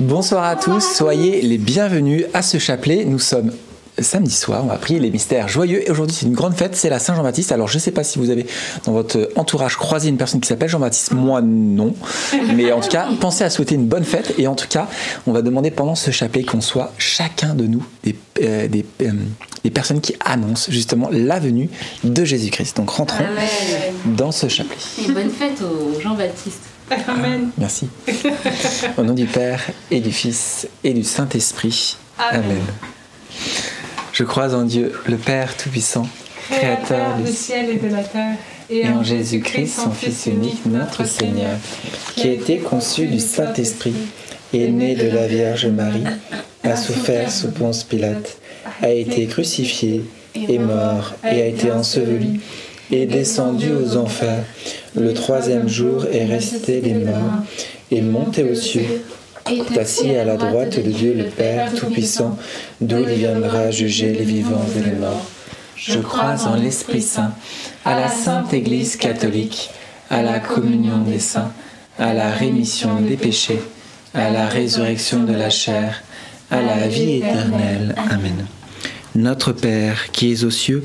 Bonsoir à tous, soyez les bienvenus à ce chapelet. Nous sommes samedi soir, on va prier les mystères joyeux. Et aujourd'hui, c'est une grande fête, c'est la Saint-Jean-Baptiste. Alors, je ne sais pas si vous avez dans votre entourage croisé une personne qui s'appelle Jean-Baptiste. Moi, non. Mais en tout cas, pensez à souhaiter une bonne fête. Et en tout cas, on va demander pendant ce chapelet qu'on soit chacun de nous des, euh, des, euh, des personnes qui annoncent justement la venue de Jésus-Christ. Donc, rentrons dans ce chapelet. Et bonne fête au Jean-Baptiste. Amen. Merci. Au nom du Père et du Fils et du Saint-Esprit. Amen. Amen. Je crois en Dieu, le Père Tout-Puissant, Créateur du ciel et de la terre, et en Jésus-Christ, son Fils unique, notre Seigneur, qui a été conçu du Saint-Esprit, est né de la Vierge Marie, a souffert sous Ponce Pilate, a été crucifié, est mort et a été enseveli, est descendu aux enfers. Le troisième jour est resté des morts, est monté aux cieux, est assis à la droite de Dieu le Père Tout-Puissant, d'où il viendra juger les vivants et les morts. Je crois en l'Esprit Saint, à la Sainte Église catholique, à la communion des saints, à la rémission des péchés, à la résurrection de la chair, à la vie éternelle. Amen. Notre Père qui es aux cieux,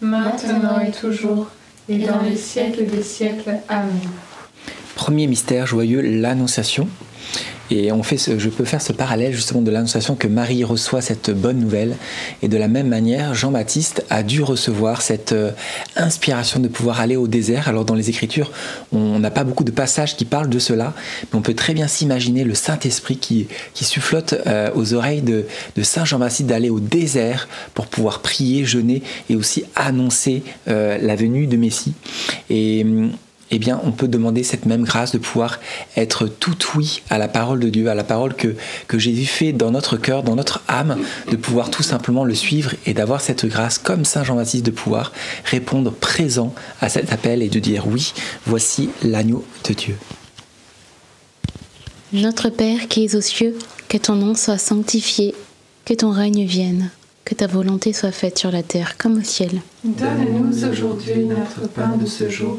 maintenant et toujours, et dans les siècles des siècles. Amen. Premier mystère joyeux, l'Annonciation. Et on fait je peux faire ce parallèle justement de l'Annonciation que Marie reçoit cette bonne nouvelle. Et de la même manière, Jean-Baptiste a dû recevoir cette euh, inspiration de pouvoir aller au désert. Alors dans les Écritures, on n'a pas beaucoup de passages qui parlent de cela, mais on peut très bien s'imaginer le Saint-Esprit qui, qui sufflote euh, aux oreilles de, de Saint Jean-Baptiste d'aller au désert pour pouvoir prier, jeûner et aussi annoncer euh, la venue de Messie. Et hum, eh bien, on peut demander cette même grâce de pouvoir être tout oui à la parole de Dieu, à la parole que, que Jésus fait dans notre cœur, dans notre âme, de pouvoir tout simplement le suivre et d'avoir cette grâce, comme Saint Jean-Baptiste, de pouvoir répondre présent à cet appel et de dire oui, voici l'agneau de Dieu. Notre Père qui es aux cieux, que ton nom soit sanctifié, que ton règne vienne, que ta volonté soit faite sur la terre comme au ciel. Donne-nous aujourd'hui notre pain de ce jour.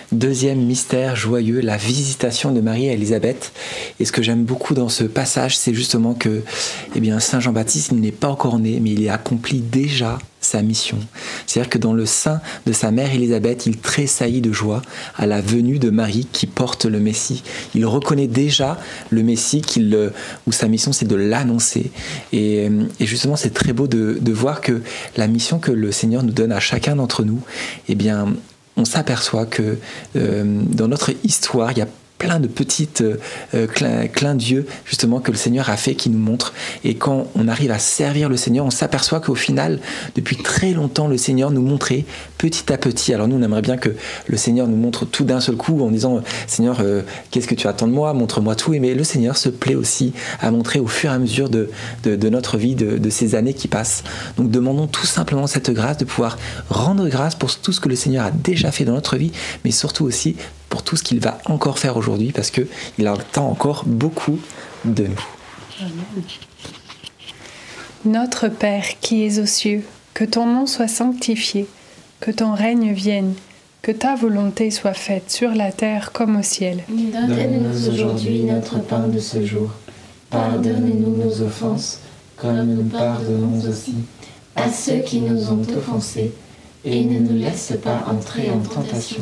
Deuxième mystère joyeux, la visitation de Marie à Élisabeth. Et ce que j'aime beaucoup dans ce passage, c'est justement que eh bien, Saint Jean-Baptiste n'est pas encore né, mais il a accompli déjà sa mission. C'est-à-dire que dans le sein de sa mère Élisabeth, il tressaillit de joie à la venue de Marie qui porte le Messie. Il reconnaît déjà le Messie qu'il, euh, où sa mission c'est de l'annoncer. Et, euh, et justement, c'est très beau de, de voir que la mission que le Seigneur nous donne à chacun d'entre nous, eh bien, on s'aperçoit que euh, dans notre histoire, il y a plein de petites euh, clins, clins d'yeux justement que le Seigneur a fait qui nous montrent et quand on arrive à servir le Seigneur on s'aperçoit qu'au final depuis très longtemps le Seigneur nous montrait petit à petit. Alors nous on aimerait bien que le Seigneur nous montre tout d'un seul coup en disant Seigneur euh, qu'est-ce que tu attends de moi? Montre-moi tout mais le Seigneur se plaît aussi à montrer au fur et à mesure de notre vie de, de ces années qui passent. Donc demandons tout simplement cette grâce de pouvoir rendre grâce pour tout ce que le Seigneur a déjà fait dans notre vie mais surtout aussi pour tout ce qu'il va encore faire aujourd'hui parce que il attend encore beaucoup de nous. Notre Père qui es aux cieux, que ton nom soit sanctifié, que ton règne vienne, que ta volonté soit faite sur la terre comme au ciel. Donne-nous aujourd'hui notre pain de ce jour. Pardonne-nous nos offenses, comme nous pardonnons aussi à ceux qui nous ont offensés. Et ne nous laisse pas entrer en tentation,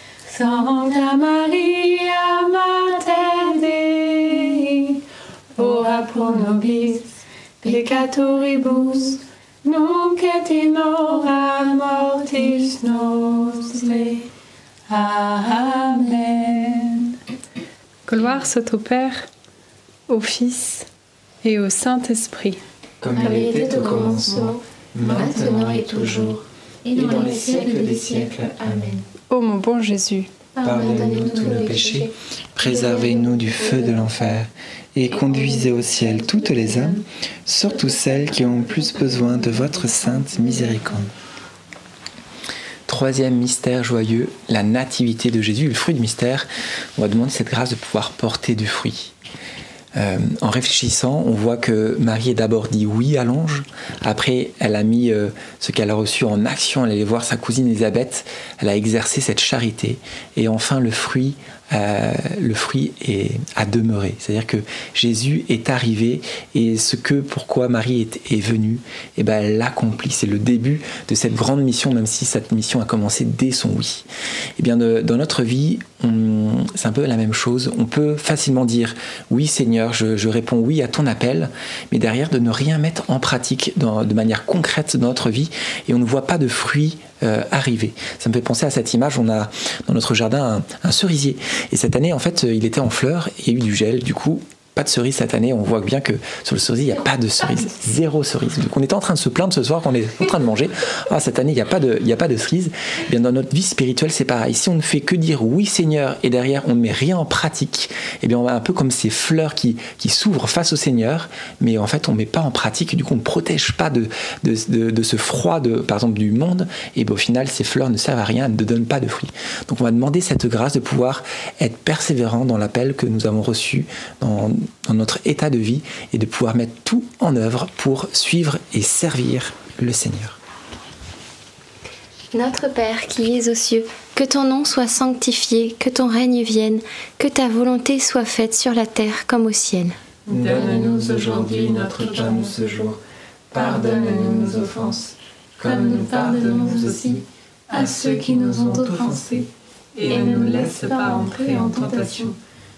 Sancta Maria, Mater Dei, ora pro nobis peccatoribus, nunc et in hora mortis nostre. Amen. Gloire soit au Père, au Fils et au Saint-Esprit. Comme Comme il était au commencement, maintenant et toujours, et dans les siècles des siècles. Amen. Ô mon bon Jésus, pardonnez-nous tous nos péchés, Préservez-nous du feu de l'enfer et conduisez au ciel toutes les âmes, surtout celles qui ont le plus besoin de votre sainte miséricorde. Troisième mystère joyeux, la nativité de Jésus, le fruit du mystère. On va demander cette grâce de pouvoir porter du fruit. Euh, en réfléchissant, on voit que Marie a d'abord dit oui à l'ange. Après, elle a mis euh, ce qu'elle a reçu en action. Elle allait voir sa cousine Elisabeth. Elle a exercé cette charité. Et enfin, le fruit, euh, le fruit est, a demeuré. C'est-à-dire que Jésus est arrivé et ce que pourquoi Marie est, venue, eh ben, elle l'accomplit. C'est le début de cette grande mission, même si cette mission a commencé dès son oui. Eh bien, dans notre vie, c'est un peu la même chose. On peut facilement dire oui Seigneur, je, je réponds oui à ton appel, mais derrière de ne rien mettre en pratique dans- de manière concrète dans notre vie et on ne voit pas de fruits euh, arriver. Ça me fait penser à cette image. On a dans notre jardin un, cerisier et cette année en fait il était en fleurs et il y a eu du gel. Du coup pas de cerise cette année. On voit bien que sur le cerisier, il n'y a pas de cerise. Zéro cerise. Donc on était en train de se plaindre ce soir qu'on est en train de manger. Ah, cette année, il n'y a, pas de- il n'y a pas de cerise. Eh bien, dans notre vie spirituelle, c'est pareil. Si on ne fait que dire oui Seigneur et derrière on ne met rien en pratique, eh bien on va un peu comme ces fleurs qui, qui s'ouvrent face au Seigneur, mais en fait on ne met pas en pratique. Du coup, on ne protège pas de, de, de- ce froid, de, par exemple, du monde. Et bien, au final, ces fleurs ne servent à rien, elles ne donnent pas de fruits. Donc on va demander cette grâce de pouvoir être persévérant dans l'appel que nous avons reçu dans notre état de vie et de pouvoir mettre tout en œuvre pour suivre et servir le Seigneur. Notre Père qui es aux cieux, que ton nom soit sanctifié, que ton règne vienne, que ta volonté soit faite sur la terre comme au ciel. Donne-nous aujourd'hui notre pain de ce jour. Pardonne-nous nos offenses, comme nous pardonnons aussi à ceux qui nous ont offensés. Et ne nous laisse pas entrer en tentation,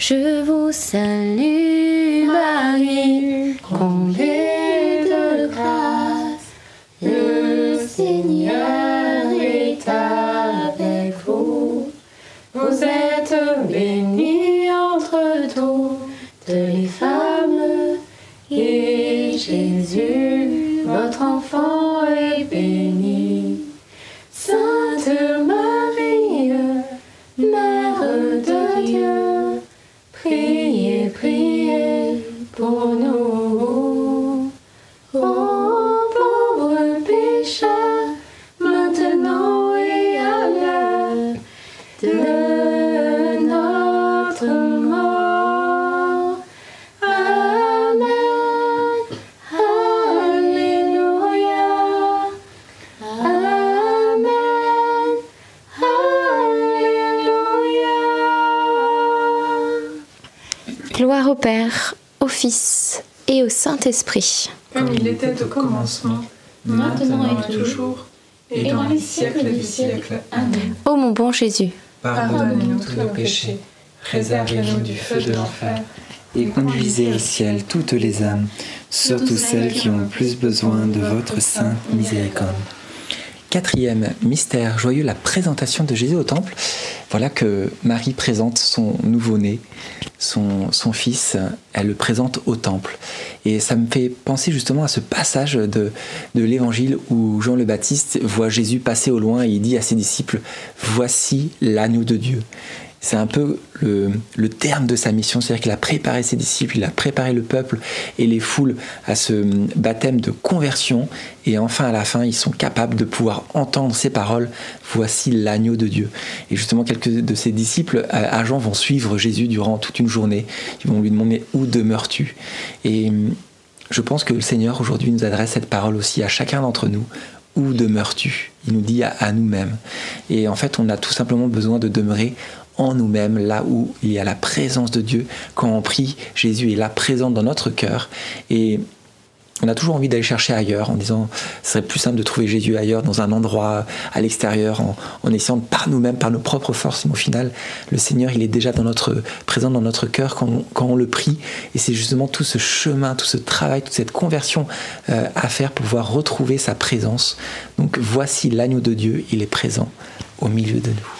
Je vous salue Marie, comblée de grâce, Saint-Esprit. Comme il était au commencement, maintenant et toujours, et dans les siècles des siècles. Amen. Ô mon bon Jésus, Pardonnez-nous tous nos péchés, réservez-nous du feu de l'enfer, et conduisez au ciel toutes les âmes, surtout celles qui ont le plus besoin de votre sainte miséricorde. Quatrième mystère joyeux, la présentation de Jésus au temple. Voilà que Marie présente son nouveau-né, son, son fils, elle le présente au temple. Et ça me fait penser justement à ce passage de, de l'évangile où Jean le Baptiste voit Jésus passer au loin et il dit à ses disciples, Voici l'agneau de Dieu. C'est un peu le, terme de sa mission, c'est-à-dire qu'il a préparé ses disciples, il a préparé le peuple et les foules à ce baptême de conversion. Et enfin, à la fin, ils sont capables de pouvoir entendre ces paroles Voici l'agneau de Dieu. Et justement, quelques de ses disciples à Jean vont suivre Jésus durant toute une journée. Ils vont lui demander Où demeures-tu? Et je pense que le Seigneur aujourd'hui nous adresse cette parole aussi à chacun d'entre nous. Où demeures-tu? Il nous dit à nous-mêmes. Et en fait, on a tout simplement besoin de demeurer en nous-mêmes, là où il y a la présence de Dieu. Quand on prie, Jésus est là présent dans notre cœur. Et on a toujours envie d'aller chercher ailleurs en disant ce serait plus simple de trouver Jésus ailleurs, dans un endroit à l'extérieur, en, essayant par nous-mêmes, par nos propres forces. Mais au final, le Seigneur, il est déjà présent dans notre cœur quand on, quand on le prie. Et c'est justement tout ce chemin, tout ce travail, toute cette conversion euh, à faire pour pouvoir retrouver sa présence. Donc voici l'agneau de Dieu, il est présent au milieu de nous.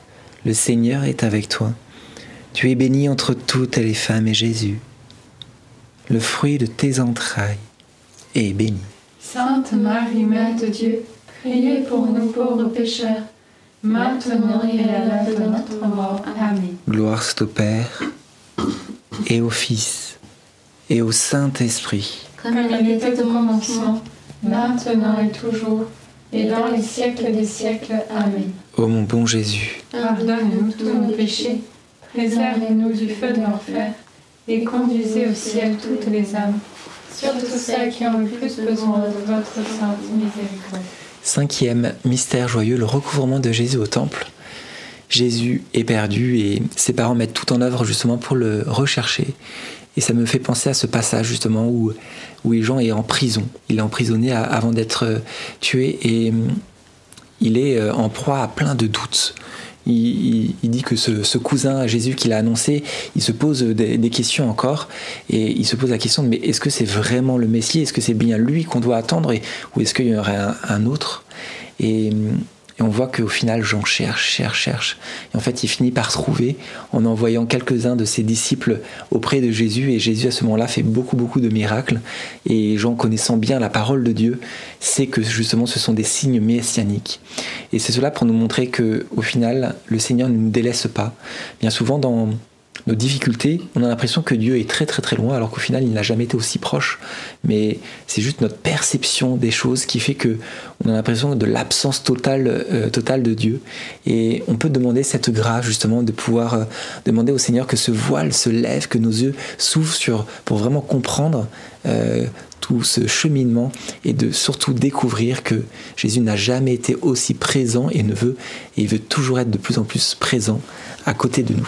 Le Seigneur est avec toi. Tu es bénie entre toutes les femmes et Jésus, le fruit de tes entrailles, est béni. Sainte Marie, Mère de Dieu, priez pour nous pauvres pécheurs, maintenant et à l'heure de notre mort. Amen. Gloire soit au Père, et au Fils, et au Saint-Esprit. Comme il était au commencement, maintenant et toujours, et dans les siècles des siècles. Amen. Ô mon bon Jésus, Pardonne-nous tous nos péchés, préservez-nous du feu de l'enfer, et conduisez au ciel toutes les âmes, surtout celles qui ont le plus besoin de votre sainte miséricorde. Cinquième mystère joyeux, le recouvrement de Jésus au temple. Jésus est perdu et ses parents mettent tout en œuvre justement pour le rechercher. Et ça me fait penser à ce passage justement où, où Jean est en prison. Il est emprisonné avant d'être euh, tué et hum, il est euh, en proie à plein de doutes. Il, dit que ce, cousin à Jésus qu'il a annoncé, il se pose des, questions encore et il se pose la question de mais est-ce que c'est vraiment le Messie? Est-ce que c'est bien lui qu'on doit attendre? Et, ou est-ce qu'il y aurait un, autre? Hum, et on voit qu'au final, Jean cherche, cherche, cherche. Et en fait, il finit par trouver en envoyant quelques-uns de ses disciples auprès de Jésus. Et Jésus, à ce moment-là, fait beaucoup, beaucoup de miracles. Et Jean, connaissant bien la parole de Dieu, sait que justement, ce sont des signes messianiques. Et c'est cela pour nous montrer que, au final, le Seigneur ne nous délaisse pas. Bien souvent, dans, nos difficultés, on a l'impression que Dieu est très très très loin, alors qu'au final, il n'a jamais été aussi proche. Mais c'est juste notre perception des choses qui fait que on a l'impression de l'absence totale, euh, totale de Dieu. Et on peut demander cette grâce justement de pouvoir euh, demander au Seigneur que ce voile se lève, que nos yeux s'ouvrent sur, pour vraiment comprendre euh, tout ce cheminement et de surtout découvrir que Jésus n'a jamais été aussi présent et ne veut et veut toujours être de plus en plus présent à côté de nous.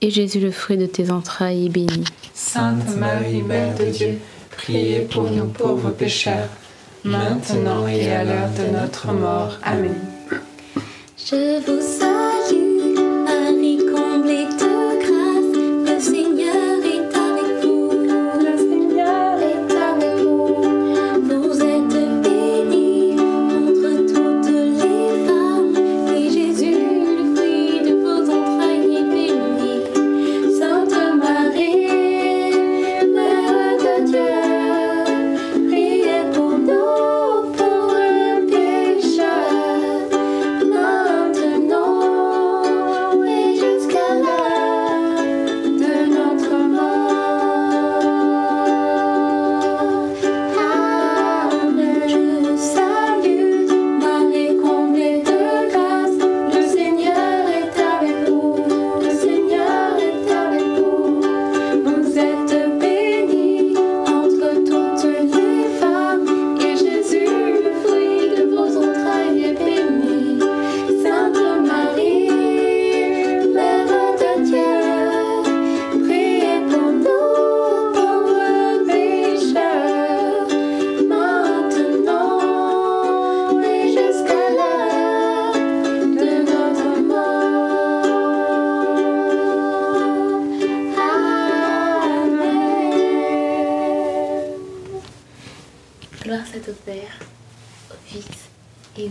et Jésus, le fruit de tes entrailles, est béni. Sainte Marie, Mère de Dieu, priez pour nous pauvres pécheurs, maintenant et à l'heure de notre mort. Amen. Je vous salue,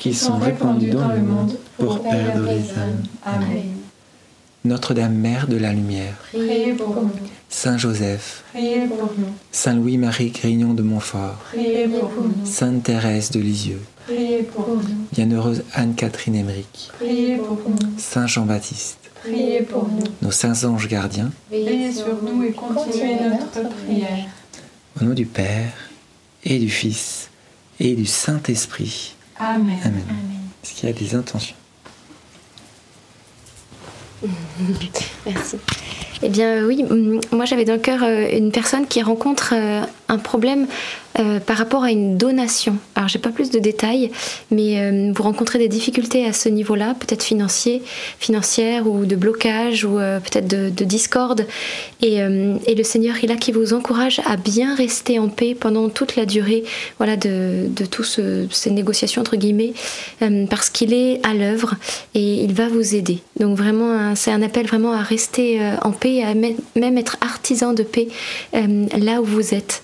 qui sont répandus dans le monde pour perdre les âmes. Amen. Notre-Dame Mère de la Lumière, Priez pour nous. Saint Joseph, Priez pour nous. Saint Louis-Marie Grignon de Montfort, Priez pour nous. Sainte Thérèse de Lisieux, Priez pour nous. Bienheureuse Anne-Catherine Emmerich, Priez pour nous. Saint Jean-Baptiste, Priez pour nous. nos saints anges gardiens, Veillez sur nous et continuez notre prière. au nom du Père et du Fils et du Saint-Esprit. Amen. Amen. Est-ce qu'il y a des intentions? Merci. Eh bien oui, moi j'avais dans le cœur euh, une personne qui rencontre euh, un problème euh, par rapport à une donation. Alors j'ai pas plus de détails, mais euh, vous rencontrez des difficultés à ce niveau-là, peut-être financier, financière ou de blocage ou euh, peut-être de, de discorde. Et, le Seigneur est là qui vous encourage à bien rester en paix pendant toute la durée, voilà, de, de toutes ce, ces négociations entre guillemets, parce qu'il est à l'œuvre et il va vous aider. Donc vraiment, un- c'est un appel vraiment à rester en paix, à me- même être artisan de paix là où vous êtes.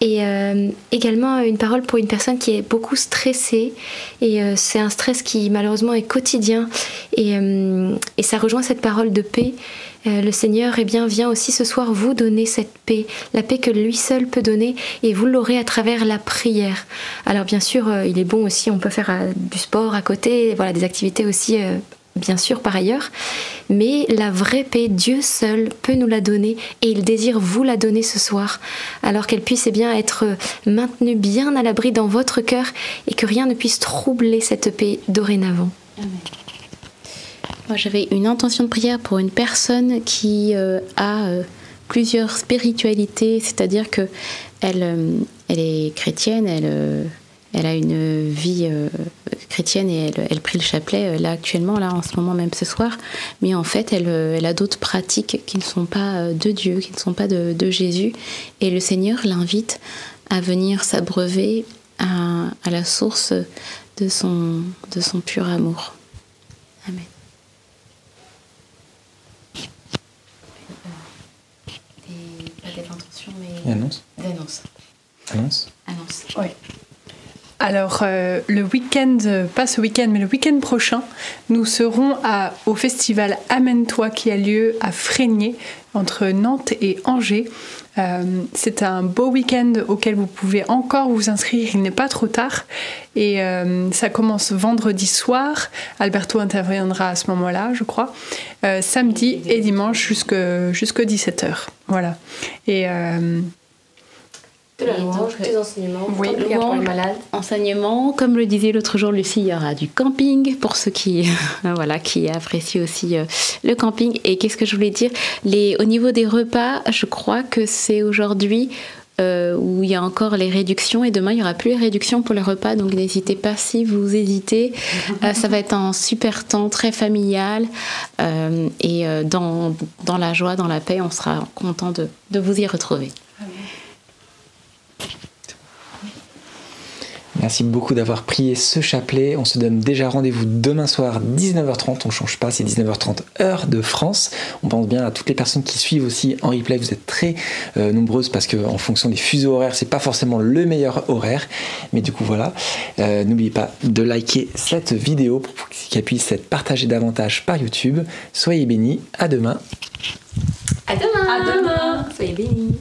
Et euh, également une parole pour une personne qui est beaucoup stressée. Et euh, c'est un stress qui malheureusement est quotidien. Et, euh, et ça rejoint cette parole de paix. Euh, le Seigneur eh bien, vient aussi ce soir vous donner cette paix, la paix que lui seul peut donner, et vous l'aurez à travers la prière. Alors bien sûr, euh, il est bon aussi, on peut faire euh, du sport à côté, voilà, des activités aussi, euh, bien sûr, par ailleurs. Mais la vraie paix, Dieu seul peut nous la donner, et il désire vous la donner ce soir, alors qu'elle puisse eh bien, être maintenue bien à l'abri dans votre cœur, et que rien ne puisse troubler cette paix dorénavant. Moi, j'avais une intention de prière pour une personne qui euh, a euh, plusieurs spiritualités, c'est-à-dire que elle, euh, est chrétienne, elle, a une vie chrétienne et elle, elle prie le chapelet euh, là actuellement, là en ce moment même ce soir, mais en fait elle, euh, elle a d'autres pratiques qui ne sont pas euh, de Dieu, qui ne sont pas de, de Jésus, et le Seigneur l'invite à venir s'abreuver à, à la source de son, de son pur amour. Amen. Des, pas des intentions, mais Annonce d'annonces. Annonce Annonce. Alors, euh, le week-end, euh, pas ce week-end, mais le week-end prochain, nous serons au festival Amène-toi qui a lieu à Frénier, entre Nantes et Angers. Euh, c'est un beau week-end auquel vous pouvez encore vous inscrire, il n'est pas trop tard. Et ça commence vendredi soir. Alberto interviendra à ce moment-là, je crois. Samedi et dimanche jusque, jusque 17h. Voilà. Et. De la louange, des enseignements, oui. prière pour les malades. Enseignement, comme le disait l'autre jour Lucie, il y aura du camping pour ceux qui, voilà, qui apprécient aussi euh, le camping. Et qu'est-ce que je voulais dire? Les, Au niveau des repas, je crois que c'est aujourd'hui euh, où il y a encore les réductions et demain il n'y aura plus les réductions pour les repas. Donc n'hésitez pas si vous hésitez. Euh, ça va être un super temps très familial euh, et euh, dans, dans la joie, dans la paix, on sera content de, de vous y retrouver. Merci beaucoup d'avoir prié ce chapelet. On se donne déjà rendez-vous demain soir 19h30. On change pas, c'est 19h30 heure de France. On pense bien à toutes les personnes qui suivent aussi en replay. Vous êtes très euh, nombreuses parce que en fonction des fuseaux horaires, c'est pas forcément le meilleur horaire. Mais du coup voilà. Euh, N'oubliez pas de liker cette vidéo pour qu'elle puisse être partagée davantage par YouTube. Soyez bénis. À demain. À demain. À demain. Soyez bénis.